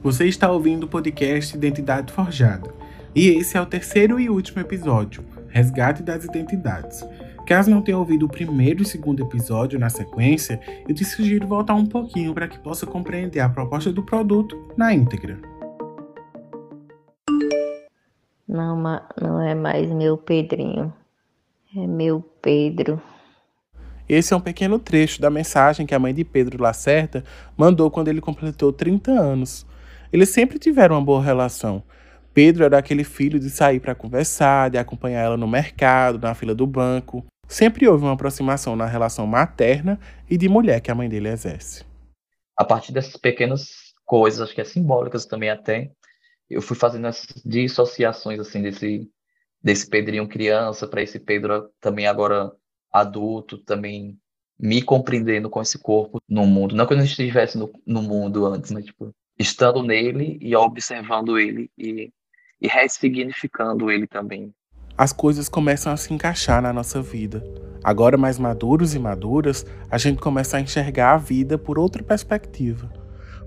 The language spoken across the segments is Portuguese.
Você está ouvindo o podcast Identidade Forjada. E esse é o terceiro e último episódio, Resgate das Identidades. Caso não tenha ouvido o primeiro e segundo episódio na sequência, eu te sugiro voltar um pouquinho para que possa compreender a proposta do produto na íntegra. Não, não é mais meu Pedrinho, é meu Pedro. Esse é um pequeno trecho da mensagem que a mãe de Pedro Lacerda mandou quando ele completou 30 anos. Eles sempre tiveram uma boa relação. Pedro era aquele filho de sair para conversar, de acompanhar ela no mercado, na fila do banco. Sempre houve uma aproximação na relação materna e de mulher que a mãe dele exerce. A partir dessas pequenas coisas, acho que é simbólicas também até, eu fui fazendo essas dissociações assim desse desse Pedrinho criança para esse Pedro também agora adulto, também me compreendendo com esse corpo no mundo. Não que eu não estivesse no, no mundo antes, mas tipo, estando nele e observando ele e, e ressignificando ele também. As coisas começam a se encaixar na nossa vida. Agora, mais maduros e maduras, a gente começa a enxergar a vida por outra perspectiva.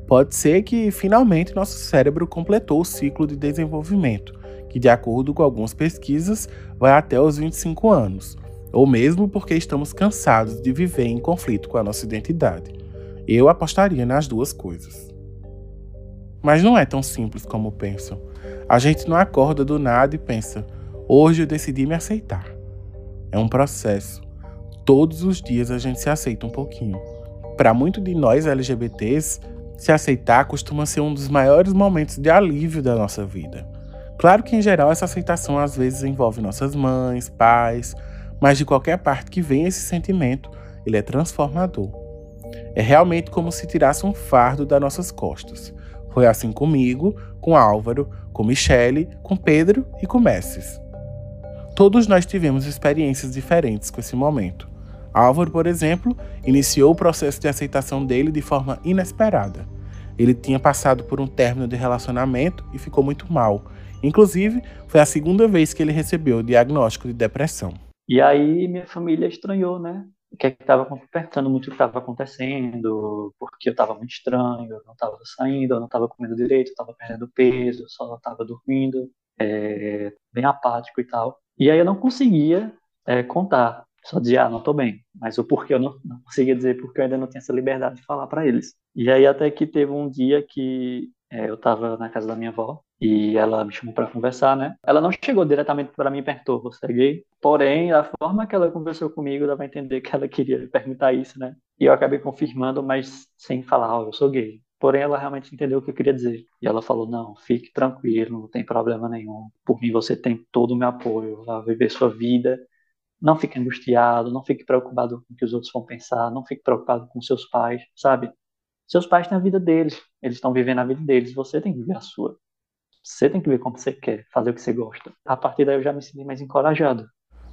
Pode ser que finalmente nosso cérebro completou o ciclo de desenvolvimento, que, de acordo com algumas pesquisas, vai até os 25 anos, ou mesmo porque estamos cansados de viver em conflito com a nossa identidade. Eu apostaria nas duas coisas. Mas não é tão simples como pensam. A gente não acorda do nada e pensa: hoje eu decidi me aceitar. É um processo. Todos os dias a gente se aceita um pouquinho. Para muitos de nós LGBTs, se aceitar costuma ser um dos maiores momentos de alívio da nossa vida. Claro que em geral essa aceitação às vezes envolve nossas mães, pais, mas de qualquer parte que venha esse sentimento, ele é transformador. É realmente como se tirasse um fardo das nossas costas. Foi assim comigo, com Álvaro, com Michele, com Pedro e com Messes. Todos nós tivemos experiências diferentes com esse momento. Álvaro, por exemplo, iniciou o processo de aceitação dele de forma inesperada. Ele tinha passado por um término de relacionamento e ficou muito mal. Inclusive, foi a segunda vez que ele recebeu o diagnóstico de depressão. E aí minha família estranhou, né? O que é que estava perguntando muito o que estava acontecendo, porque eu estava muito estranho, eu não estava saindo, eu não estava comendo direito, eu estava perdendo peso, eu só estava dormindo, é, bem apático e tal. E aí eu não conseguia é, contar, só dizia, ah, não estou bem. Mas o porquê eu não, não conseguia dizer porque eu ainda não tinha essa liberdade de falar para eles. E aí até que teve um dia que eu estava na casa da minha avó e ela me chamou para conversar, né? Ela não chegou diretamente para mim e perguntou, você é gay? Porém, a forma que ela conversou comigo dava a entender que ela queria perguntar isso, né? E eu acabei confirmando, mas sem falar, oh, eu sou gay. Porém, ela realmente entendeu o que eu queria dizer. E ela falou: não, fique tranquilo, não tem problema nenhum. Por mim, você tem todo o meu apoio. Vá viver sua vida. Não fique angustiado, não fique preocupado com o que os outros vão pensar, não fique preocupado com seus pais, sabe? Seus pais têm a vida deles, eles estão vivendo a vida deles, você tem que viver a sua. Você tem que ver como você quer, fazer o que você gosta. A partir daí eu já me senti mais encorajado.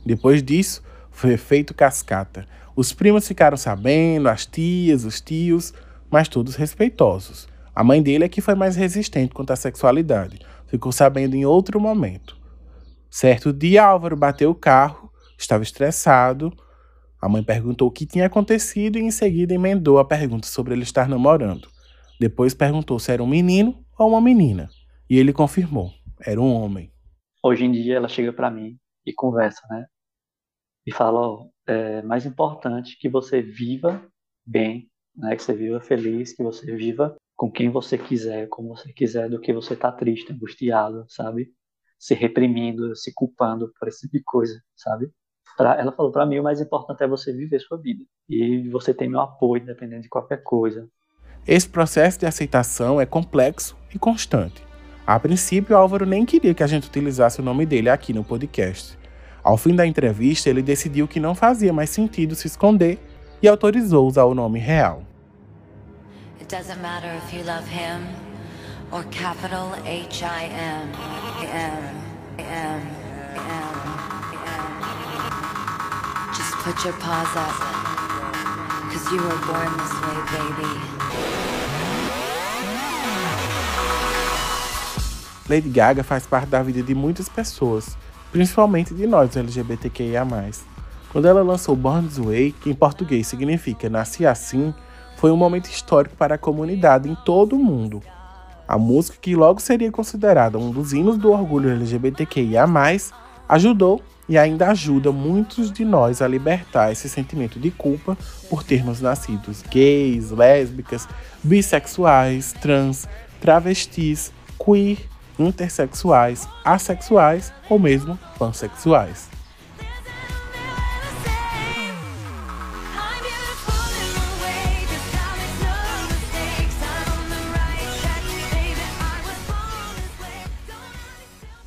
Depois disso, foi feito cascata. Os primos ficaram sabendo, as tias, os tios, mas todos respeitosos. A mãe dele é que foi mais resistente quanto à sexualidade. Ficou sabendo em outro momento. Certo dia, Álvaro bateu o carro, estava estressado. A mãe perguntou o que tinha acontecido e em seguida emendou a pergunta sobre ele estar namorando. Depois perguntou se era um menino ou uma menina. E ele confirmou, era um homem. Hoje em dia ela chega para mim e conversa, né? E fala, ó, é mais importante que você viva bem, né? Que você viva feliz, que você viva com quem você quiser, como você quiser, do que você tá triste, angustiado, sabe? Se reprimindo, se culpando por esse tipo de coisa, sabe? Pra, ela falou para mim o mais importante é você viver sua vida e você tem meu apoio, independente de qualquer coisa. Esse processo de aceitação é complexo e constante. A princípio, Álvaro nem queria que a gente utilizasse o nome dele aqui no podcast. Ao fim da entrevista, ele decidiu que não fazia mais sentido se esconder e autorizou usar o nome real. It doesn't matter if you love him or capital H I M M M M put your paws up, cause you were born this way, baby. Lady Gaga faz parte da vida de muitas pessoas, principalmente de nós LGBTQIA+. Quando ela lançou Born This Way, que em português significa Nasci Assim, foi um momento histórico para a comunidade em todo o mundo. A música, que logo seria considerada um dos hinos do orgulho LGBTQIA, ajudou e ainda ajuda muitos de nós a libertar esse sentimento de culpa por termos nascidos gays, lésbicas, bissexuais, trans, travestis, queer, intersexuais, assexuais ou mesmo pansexuais.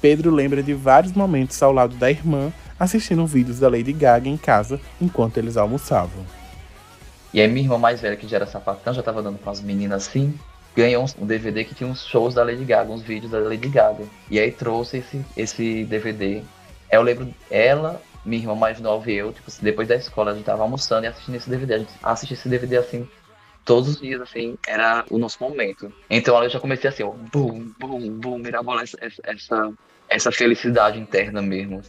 Pedro lembra de vários momentos ao lado da irmã, assistindo vídeos da Lady Gaga em casa enquanto eles almoçavam. E aí minha irmã mais velha, que já era sapatão, já tava dando com as meninas assim, ganhou um DVD que tinha uns shows da Lady Gaga, uns vídeos da Lady Gaga. E aí trouxe esse, esse DVD. Eu lembro ela, minha irmã mais nova e eu, tipo, depois da escola, a gente tava almoçando e assistindo esse DVD. A gente assistia esse DVD assim, todos os dias, assim, era o nosso momento. Então eu já comecei assim, ó, bum, bum, bum, mirabola essa, essa, essa felicidade interna mesmo.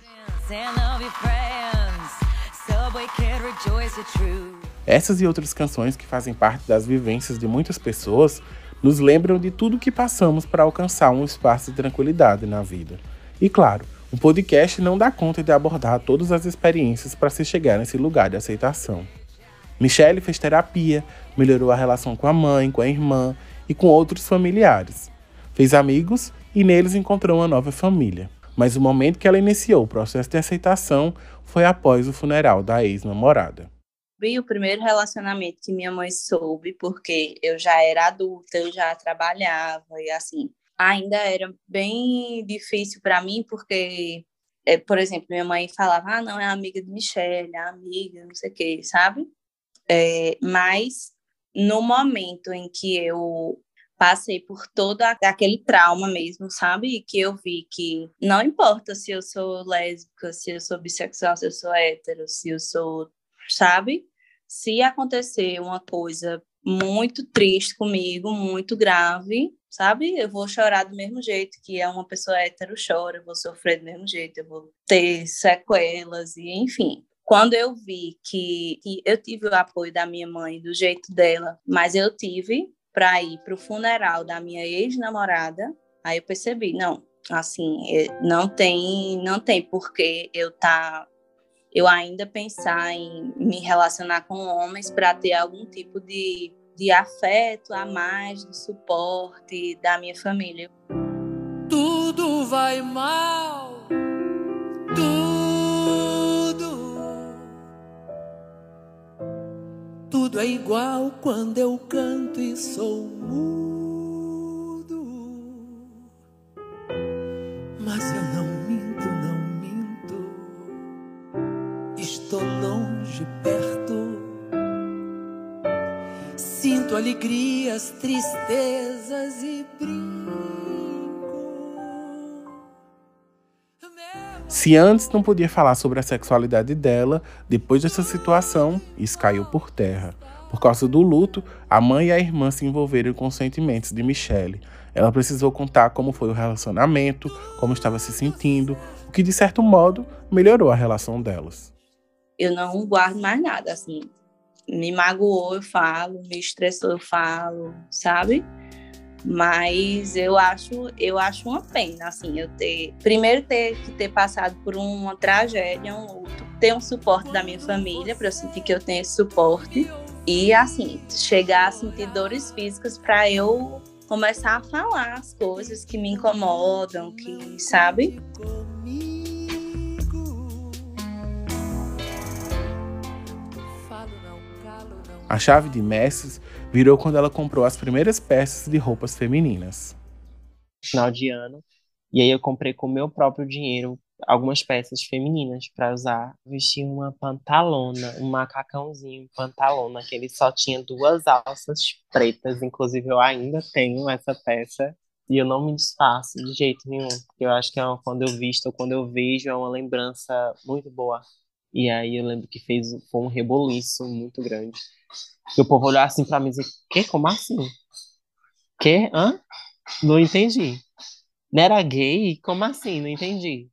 Essas e outras canções que fazem parte das vivências de muitas pessoas nos lembram de tudo que passamos para alcançar um espaço de tranquilidade na vida. E claro, um podcast não dá conta de abordar todas as experiências para se chegar nesse lugar de aceitação. Michelle fez terapia, melhorou a relação com a mãe, com a irmã e com outros familiares. Fez amigos e neles encontrou uma nova família. Mas o momento que ela iniciou o processo de aceitação foi após o funeral da ex-namorada. O primeiro relacionamento que minha mãe soube, porque eu já era adulta, eu já trabalhava e assim, ainda era bem difícil para mim, porque, é, por exemplo, minha mãe falava, ah, não, é amiga de Michelle, é amiga, não sei o quê, sabe? É, mas no momento em que eu passei por todo aquele trauma mesmo, sabe? E que eu vi que não importa se eu sou lésbica, se eu sou bissexual, se eu sou hétero, se eu sou, sabe? Se acontecer uma coisa muito triste comigo, muito grave, sabe? Eu vou chorar do mesmo jeito que é uma pessoa hétero chora, eu vou sofrer do mesmo jeito, eu vou ter sequelas e enfim. Quando eu vi que, que eu tive o apoio da minha mãe do jeito dela, mas eu tive para ir para o funeral da minha ex-namorada, aí eu percebi, não, assim, não tem, não tem porquê eu tá eu ainda pensar em me relacionar com homens para ter algum tipo de, de afeto a mais, de suporte da minha família. Tudo vai mal, Tudo é igual quando eu canto e sou mudo. Mas eu não minto, não minto. Estou longe, perto. Sinto alegrias, tristezas e brinco. Se antes não podia falar sobre a sexualidade dela, depois dessa situação, isso caiu por terra. Por causa do luto, a mãe e a irmã se envolveram com os sentimentos de Michelle. Ela precisou contar como foi o relacionamento, como estava se sentindo, o que de certo modo melhorou a relação delas. Eu não guardo mais nada, assim. Me magoou, eu falo, me estressou, eu falo, sabe? Mas eu acho, eu acho uma pena, assim, eu ter. Primeiro, ter que ter passado por uma tragédia, um luto, ter um suporte da minha família, para eu sentir que eu tenho esse suporte. E, assim, chegar a sentir dores físicas para eu começar a falar as coisas que me incomodam, que, sabe? A chave de mestres virou quando ela comprou as primeiras peças de roupas femininas. Final de ano. E aí eu comprei com o meu próprio dinheiro algumas peças femininas para usar. Vesti uma pantalona, um macacãozinho pantalona, que ele só tinha duas alças pretas. Inclusive, eu ainda tenho essa peça e eu não me desfaço de jeito nenhum. Eu acho que é uma, quando eu visto ou quando eu vejo é uma lembrança muito boa. E aí eu lembro que fez foi um reboliço muito grande. E o povo olhou assim pra mim e disse, que? Como assim? Que? Hã? Não entendi. Não era gay? Como assim? Não entendi.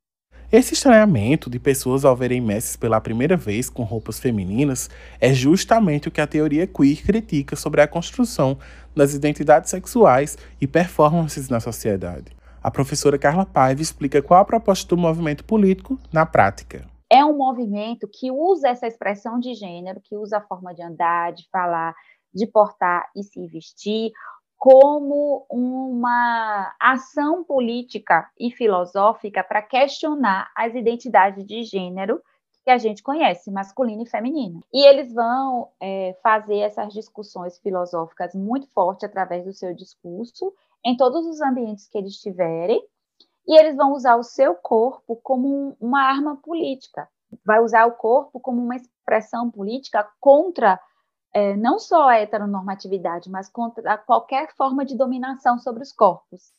Esse estranhamento de pessoas ao verem messes pela primeira vez com roupas femininas é justamente o que a teoria queer critica sobre a construção das identidades sexuais e performances na sociedade. A professora Carla Paiva explica qual a proposta do movimento político na prática. É um movimento que usa essa expressão de gênero, que usa a forma de andar, de falar, de portar e se vestir, como uma ação política e filosófica para questionar as identidades de gênero que a gente conhece, masculino e feminino. E eles vão é, fazer essas discussões filosóficas muito forte através do seu discurso, em todos os ambientes que eles tiverem, e eles vão usar o seu corpo como uma arma política, vai usar o corpo como uma expressão política contra é, não só a heteronormatividade, mas contra qualquer forma de dominação sobre os corpos.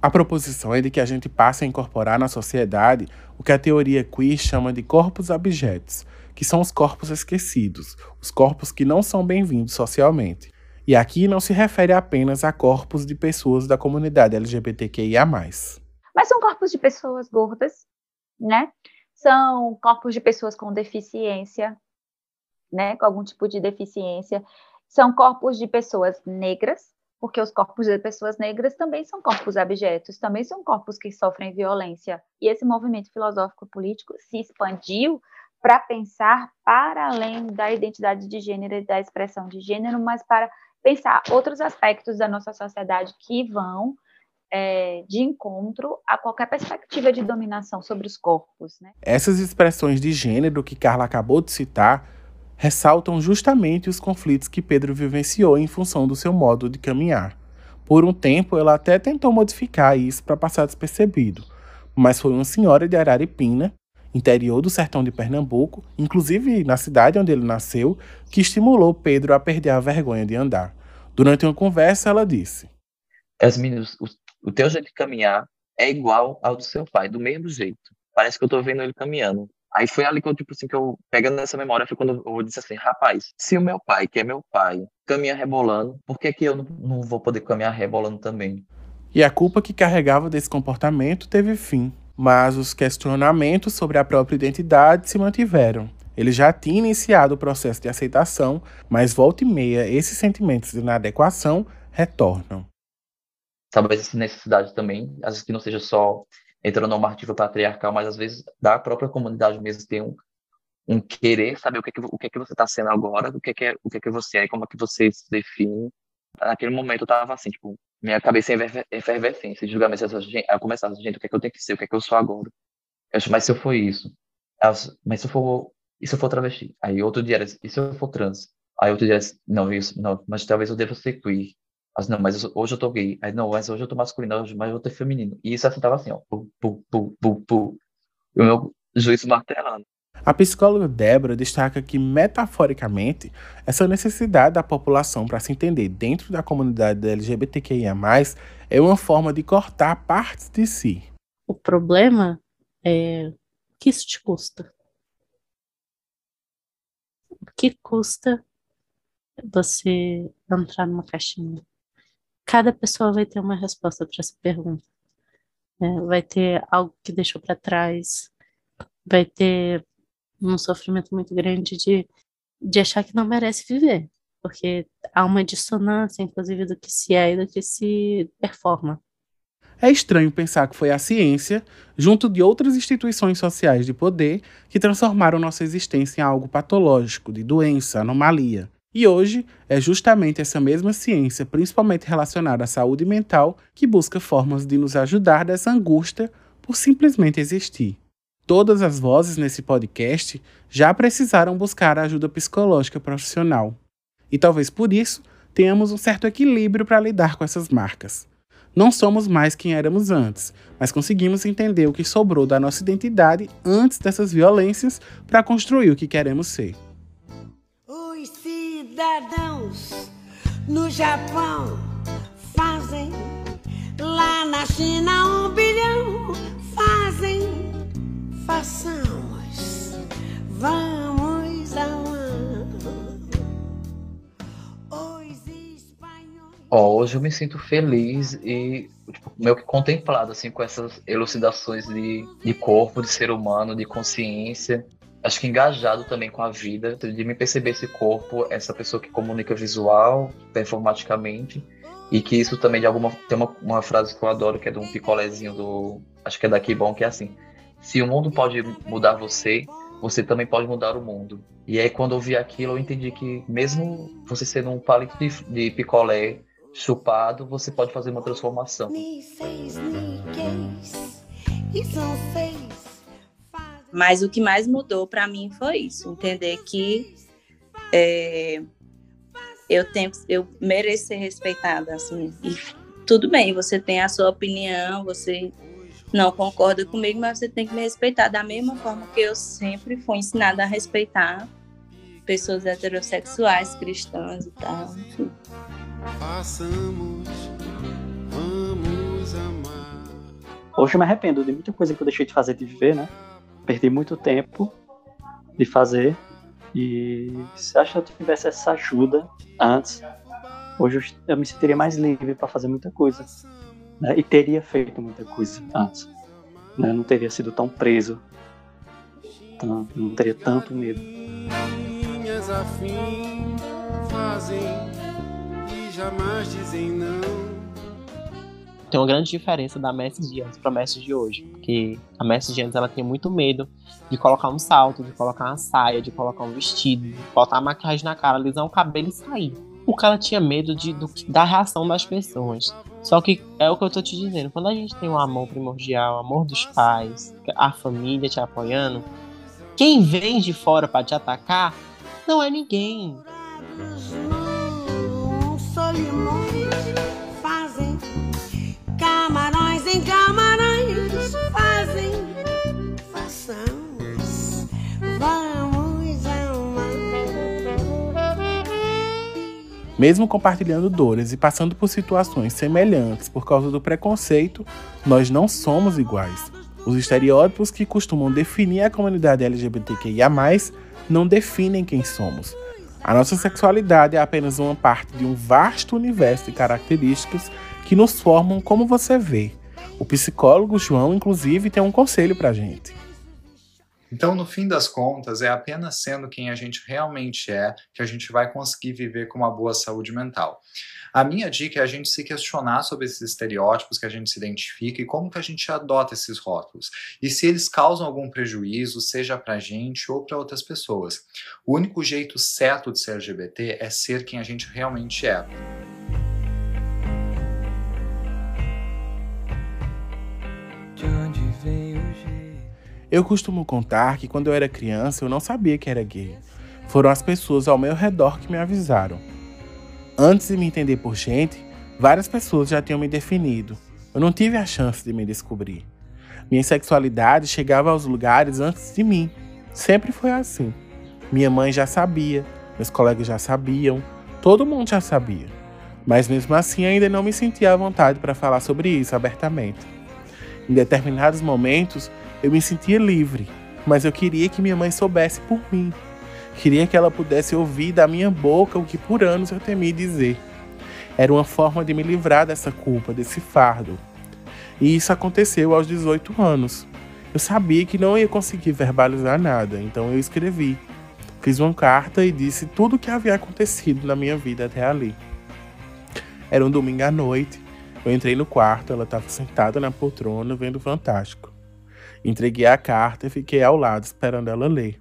A proposição é de que a gente passe a incorporar na sociedade o que a teoria queer chama de corpos abjetos, que são os corpos esquecidos, os corpos que não são bem-vindos socialmente. E aqui não se refere apenas a corpos de pessoas da comunidade LGBTQIA. Mas são corpos de pessoas gordas, né? São corpos de pessoas com deficiência, né, com algum tipo de deficiência, são corpos de pessoas negras, porque os corpos de pessoas negras também são corpos abjetos, também são corpos que sofrem violência. E esse movimento filosófico político se expandiu para pensar para além da identidade de gênero e da expressão de gênero, mas para pensar outros aspectos da nossa sociedade que vão é, de encontro a qualquer perspectiva de dominação sobre os corpos. Né? Essas expressões de gênero que Carla acabou de citar ressaltam justamente os conflitos que Pedro vivenciou em função do seu modo de caminhar. Por um tempo, ela até tentou modificar isso para passar despercebido, mas foi uma senhora de Araripina, interior do sertão de Pernambuco, inclusive na cidade onde ele nasceu, que estimulou Pedro a perder a vergonha de andar. Durante uma conversa, ela disse: As meninas, o, o teu jeito de caminhar é igual ao do seu pai, do mesmo jeito. Parece que eu estou vendo ele caminhando. Aí foi ali que eu, tipo assim, que eu, pegando nessa memória, foi quando eu disse assim, rapaz, se o meu pai, que é meu pai, caminha rebolando, por que que eu não, não vou poder caminhar rebolando também? E a culpa que carregava desse comportamento teve fim, mas os questionamentos sobre a própria identidade se mantiveram. Ele já tinha iniciado o processo de aceitação, mas volta e meia esses sentimentos de inadequação retornam. Talvez essa necessidade também, às vezes que não seja só heteronormativa patriarcal, mas às vezes da própria comunidade mesmo tem um, um querer saber o que é que, o que, é que você está sendo agora, o que é que, é, o que é que você é, como é que você se define. Naquele momento eu tava assim, tipo, minha cabeça em efervescência, de julgamento, gente, eu começava, gente, o que é que eu tenho que ser, o que é que eu sou agora? Eu acho, mas se eu for isso, mas se eu for, e se eu for travesti? Aí outro dia era, e se eu for trans? Aí outro dia era, não, isso, não, mas talvez eu deva ser queer. Mas não, mas hoje eu tô gay. Aí não, mas hoje eu tô masculino, hoje, mas eu tô feminino. E isso assim tava assim, ó. Pu, pu, pu, pu, pu. E o meu juízo martelando. A psicóloga Débora destaca que, metaforicamente, essa necessidade da população para se entender dentro da comunidade LGBTQIA, é uma forma de cortar partes de si. O problema é o que isso te custa. O que custa você entrar numa caixinha? Cada pessoa vai ter uma resposta para essa pergunta. É, vai ter algo que deixou para trás, vai ter um sofrimento muito grande de, de achar que não merece viver, porque há uma dissonância, inclusive, do que se é e do que se performa. É estranho pensar que foi a ciência, junto de outras instituições sociais de poder, que transformaram nossa existência em algo patológico, de doença, anomalia. E hoje é justamente essa mesma ciência, principalmente relacionada à saúde mental, que busca formas de nos ajudar dessa angústia por simplesmente existir. Todas as vozes nesse podcast já precisaram buscar ajuda psicológica profissional. E talvez por isso tenhamos um certo equilíbrio para lidar com essas marcas. Não somos mais quem éramos antes, mas conseguimos entender o que sobrou da nossa identidade antes dessas violências para construir o que queremos ser cidadãos no Japão fazem, lá na China um bilhão fazem, façamos, vamos ao Ó, hoje eu me sinto feliz e tipo, meio que contemplado assim com essas elucidações de, de corpo, de ser humano, de consciência. Acho que engajado também com a vida, de me perceber esse corpo, essa pessoa que comunica visual, performaticamente, e que isso também de alguma tem uma, uma frase que eu adoro que é de um picolézinho do acho que é daqui bom que é assim: se o mundo pode mudar você, você também pode mudar o mundo. E aí, quando eu vi aquilo, eu entendi que, mesmo você sendo um palito de, de picolé chupado, você pode fazer uma transformação. Mas o que mais mudou para mim foi isso, entender que é, eu tenho, eu mereço ser respeitada, assim. E tudo bem, você tem a sua opinião, você não concorda comigo, mas você tem que me respeitar da mesma forma que eu sempre fui ensinada a respeitar pessoas heterossexuais, cristãs e tal, enfim. Façamos, vamos amar. Hoje eu me arrependo de muita coisa que eu deixei de fazer, de viver, né? Perdi muito tempo de fazer e se acho que eu tivesse essa ajuda antes, hoje eu me sentiria mais livre para fazer muita coisa né, e teria feito muita coisa antes. Né, não teria sido tão preso, tão, não teria tanto medo. Minhas afim fazem e jamais dizem não. Tem uma grande diferença da Messi de antes para Messi de hoje, porque a Messi de antes ela tinha muito medo de colocar um salto, de colocar uma saia, de colocar um vestido, de botar a maquiagem na cara, alisar o cabelo e sair. O cara tinha medo de, do, da reação das pessoas. Só que é o que eu tô te dizendo, quando a gente tem um amor primordial, amor dos pais, a família te apoiando, quem vem de fora para te atacar não é ninguém. Mesmo compartilhando dores e passando por situações semelhantes por causa do preconceito, nós não somos iguais. Os estereótipos que costumam definir a comunidade LGBTQIA, não definem quem somos. A nossa sexualidade é apenas uma parte de um vasto universo de características que nos formam como você vê. O psicólogo João, inclusive, tem um conselho pra gente. Então, no fim das contas, é apenas sendo quem a gente realmente é que a gente vai conseguir viver com uma boa saúde mental. A minha dica é a gente se questionar sobre esses estereótipos que a gente se identifica e como que a gente adota esses rótulos. E se eles causam algum prejuízo, seja para a gente ou para outras pessoas. O único jeito certo de ser LGBT é ser quem a gente realmente é. Eu costumo contar que quando eu era criança eu não sabia que era gay. Foram as pessoas ao meu redor que me avisaram. Antes de me entender por gente, várias pessoas já tinham me definido. Eu não tive a chance de me descobrir. Minha sexualidade chegava aos lugares antes de mim. Sempre foi assim. Minha mãe já sabia, meus colegas já sabiam, todo mundo já sabia. Mas mesmo assim ainda não me sentia à vontade para falar sobre isso abertamente. Em determinados momentos, eu me sentia livre, mas eu queria que minha mãe soubesse por mim. Queria que ela pudesse ouvir da minha boca o que por anos eu temi dizer. Era uma forma de me livrar dessa culpa, desse fardo. E isso aconteceu aos 18 anos. Eu sabia que não ia conseguir verbalizar nada, então eu escrevi. Fiz uma carta e disse tudo o que havia acontecido na minha vida até ali. Era um domingo à noite. Eu entrei no quarto, ela estava sentada na poltrona vendo Fantástico. Entreguei a carta e fiquei ao lado esperando ela ler.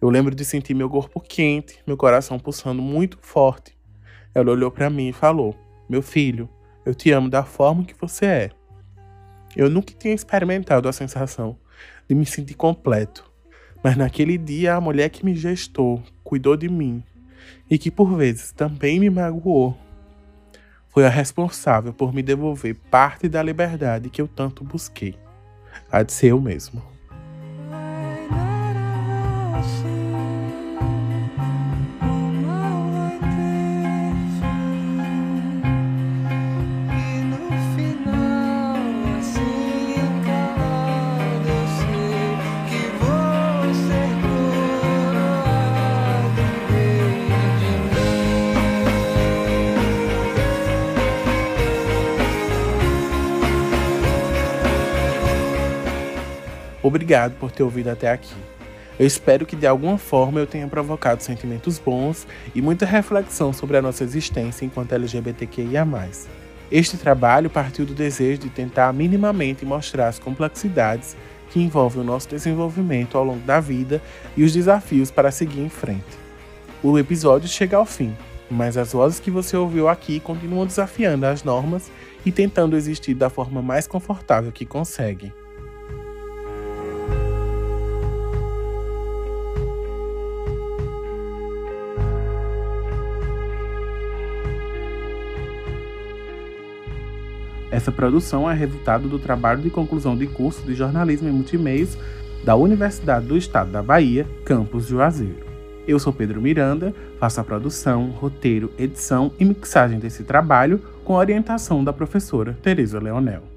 Eu lembro de sentir meu corpo quente, meu coração pulsando muito forte. Ela olhou para mim e falou: Meu filho, eu te amo da forma que você é. Eu nunca tinha experimentado a sensação de me sentir completo, mas naquele dia a mulher que me gestou, cuidou de mim e que por vezes também me magoou, foi a responsável por me devolver parte da liberdade que eu tanto busquei há de ser eu mesmo. Obrigado por ter ouvido até aqui. Eu espero que de alguma forma eu tenha provocado sentimentos bons e muita reflexão sobre a nossa existência enquanto LGBTQIA. Este trabalho partiu do desejo de tentar minimamente mostrar as complexidades que envolvem o nosso desenvolvimento ao longo da vida e os desafios para seguir em frente. O episódio chega ao fim, mas as vozes que você ouviu aqui continuam desafiando as normas e tentando existir da forma mais confortável que conseguem. Essa produção é resultado do trabalho de conclusão de curso de jornalismo e multimeios da Universidade do Estado da Bahia, campus Juazeiro. Eu sou Pedro Miranda, faço a produção, roteiro, edição e mixagem desse trabalho com orientação da professora Teresa Leonel.